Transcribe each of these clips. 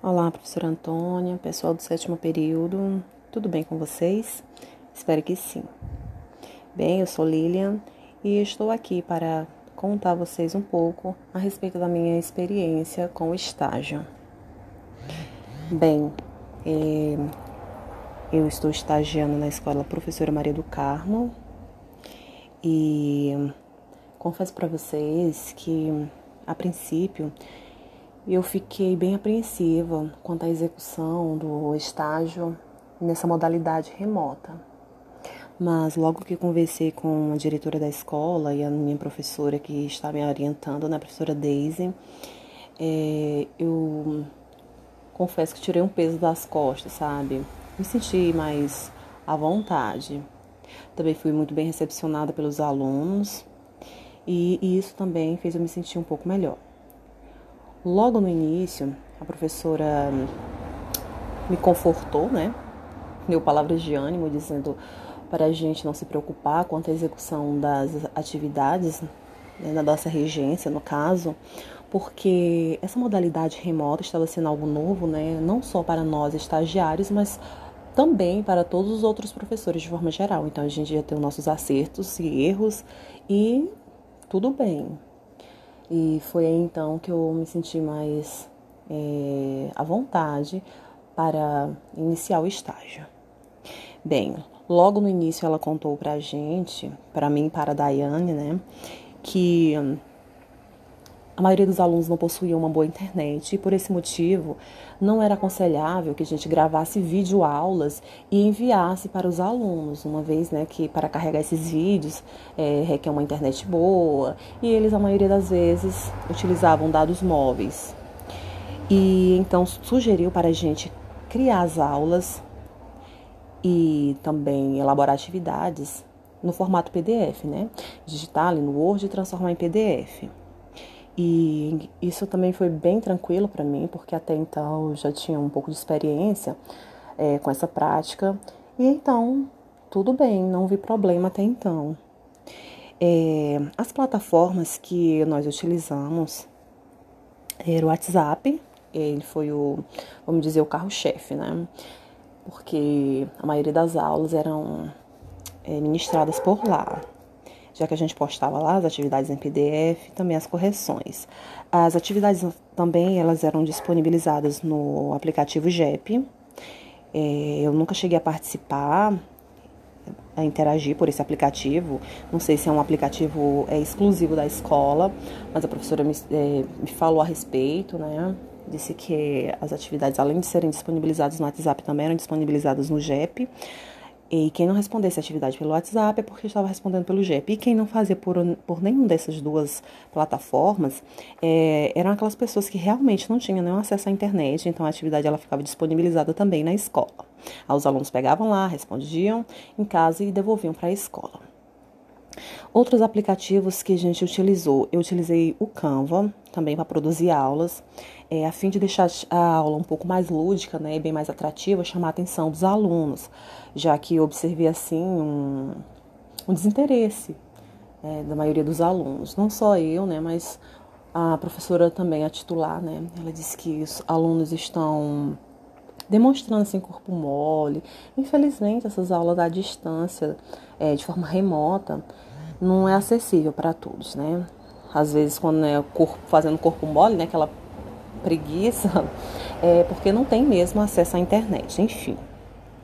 Olá, professora Antônia, pessoal do sétimo período, tudo bem com vocês? Espero que sim. Bem, eu sou Lilian e estou aqui para contar a vocês um pouco a respeito da minha experiência com o estágio. Bem, é, eu estou estagiando na escola Professora Maria do Carmo e confesso para vocês que, a princípio, eu fiquei bem apreensiva quanto à execução do estágio nessa modalidade remota. Mas logo que conversei com a diretora da escola e a minha professora que está me orientando, né, a professora Daisy, é, eu confesso que tirei um peso das costas, sabe? Me senti mais à vontade. Também fui muito bem recepcionada pelos alunos e, e isso também fez eu me sentir um pouco melhor. Logo no início, a professora me confortou, né? Deu palavras de ânimo, dizendo para a gente não se preocupar quanto à execução das atividades né, na nossa regência, no caso, porque essa modalidade remota estava sendo algo novo, né? Não só para nós estagiários, mas também para todos os outros professores de forma geral. Então a gente ia ter os nossos acertos e erros e tudo bem, e foi aí então que eu me senti mais é, à vontade para iniciar o estágio. Bem, logo no início ela contou pra gente, para mim e para a Daiane, né, que a maioria dos alunos não possuía uma boa internet e por esse motivo não era aconselhável que a gente gravasse vídeo aulas e enviasse para os alunos, uma vez né, que para carregar esses vídeos é, requer uma internet boa e eles a maioria das vezes utilizavam dados móveis. E então sugeriu para a gente criar as aulas e também elaborar atividades no formato PDF, né? Digitar ali no Word e transformar em PDF. E isso também foi bem tranquilo para mim, porque até então eu já tinha um pouco de experiência é, com essa prática. E então, tudo bem, não vi problema até então. É, as plataformas que nós utilizamos era o WhatsApp, ele foi o, vamos dizer, o carro-chefe, né? Porque a maioria das aulas eram é, ministradas por lá já que a gente postava lá as atividades em PDF, também as correções. As atividades também elas eram disponibilizadas no aplicativo GEP. É, eu nunca cheguei a participar, a interagir por esse aplicativo. Não sei se é um aplicativo é, exclusivo da escola, mas a professora me, é, me falou a respeito, né? Disse que as atividades, além de serem disponibilizadas no WhatsApp, também eram disponibilizadas no GEP. E quem não respondesse a atividade pelo WhatsApp é porque estava respondendo pelo GEP. E quem não fazia por, por nenhuma dessas duas plataformas é, eram aquelas pessoas que realmente não tinham nenhum acesso à internet, então a atividade ela ficava disponibilizada também na escola. Os alunos pegavam lá, respondiam em casa e devolviam para a escola. Outros aplicativos que a gente utilizou, eu utilizei o Canva também para produzir aulas, é, a fim de deixar a aula um pouco mais lúdica, né, e bem mais atrativa, chamar a atenção dos alunos, já que eu observei assim um, um desinteresse é, da maioria dos alunos, não só eu, né, mas a professora também, a titular, né, ela disse que os alunos estão demonstrando assim corpo mole. Infelizmente, essas aulas à distância, é, de forma remota, não é acessível para todos, né? Às vezes, quando é corpo, fazendo corpo mole, né, aquela preguiça, é porque não tem mesmo acesso à internet. Enfim,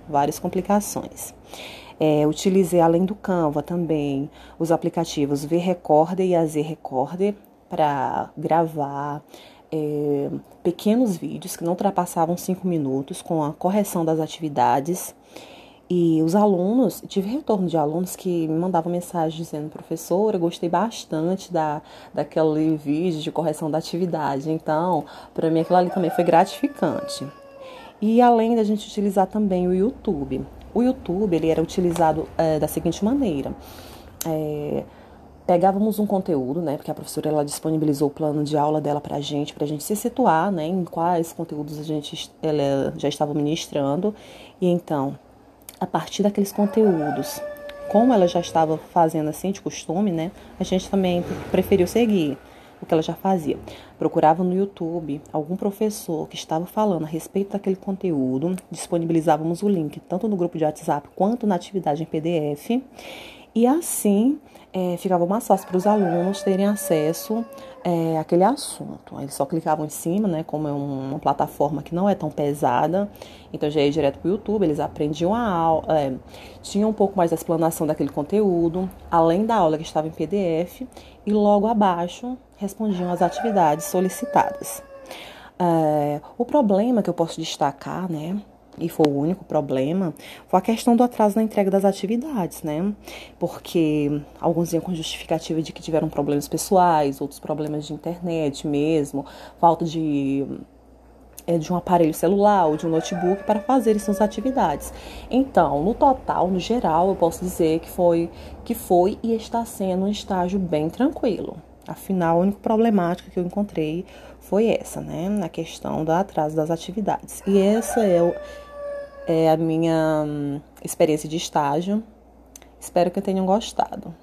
várias complicações. É, utilizei, além do Canva, também os aplicativos V-Recorder e AZ Recorder para gravar é, pequenos vídeos que não ultrapassavam cinco minutos com a correção das atividades e os alunos, tive retorno de alunos que me mandavam mensagem dizendo, professora, gostei bastante da, daquele vídeo de correção da atividade. Então, para mim aquilo ali também foi gratificante. E além da gente utilizar também o YouTube. O YouTube, ele era utilizado é, da seguinte maneira. É, pegávamos um conteúdo, né, porque a professora ela disponibilizou o plano de aula dela para a gente, para a gente se situar, né, em quais conteúdos a gente ela já estava ministrando. E então, a partir daqueles conteúdos. Como ela já estava fazendo assim de costume, né? A gente também preferiu seguir o que ela já fazia? Procurava no YouTube algum professor que estava falando a respeito daquele conteúdo, disponibilizávamos o link tanto no grupo de WhatsApp quanto na atividade em PDF, e assim é, ficava mais fácil para os alunos terem acesso é, àquele assunto. Eles só clicavam em cima, né? Como é uma plataforma que não é tão pesada, então já ia direto para o YouTube, eles aprendiam a aula, é, tinham um pouco mais da explanação daquele conteúdo, além da aula que estava em PDF, e logo abaixo respondiam às atividades solicitadas. É, o problema que eu posso destacar, né? E foi o único problema, foi a questão do atraso na entrega das atividades, né? Porque alguns iam com justificativa de que tiveram problemas pessoais, outros problemas de internet mesmo, falta de é, de um aparelho celular ou de um notebook para fazer suas atividades. Então, no total, no geral, eu posso dizer que foi que foi e está sendo um estágio bem tranquilo. Afinal, a única problemática que eu encontrei foi essa, né? Na questão do atraso das atividades. E essa é o, é a minha hum, experiência de estágio. Espero que tenham gostado.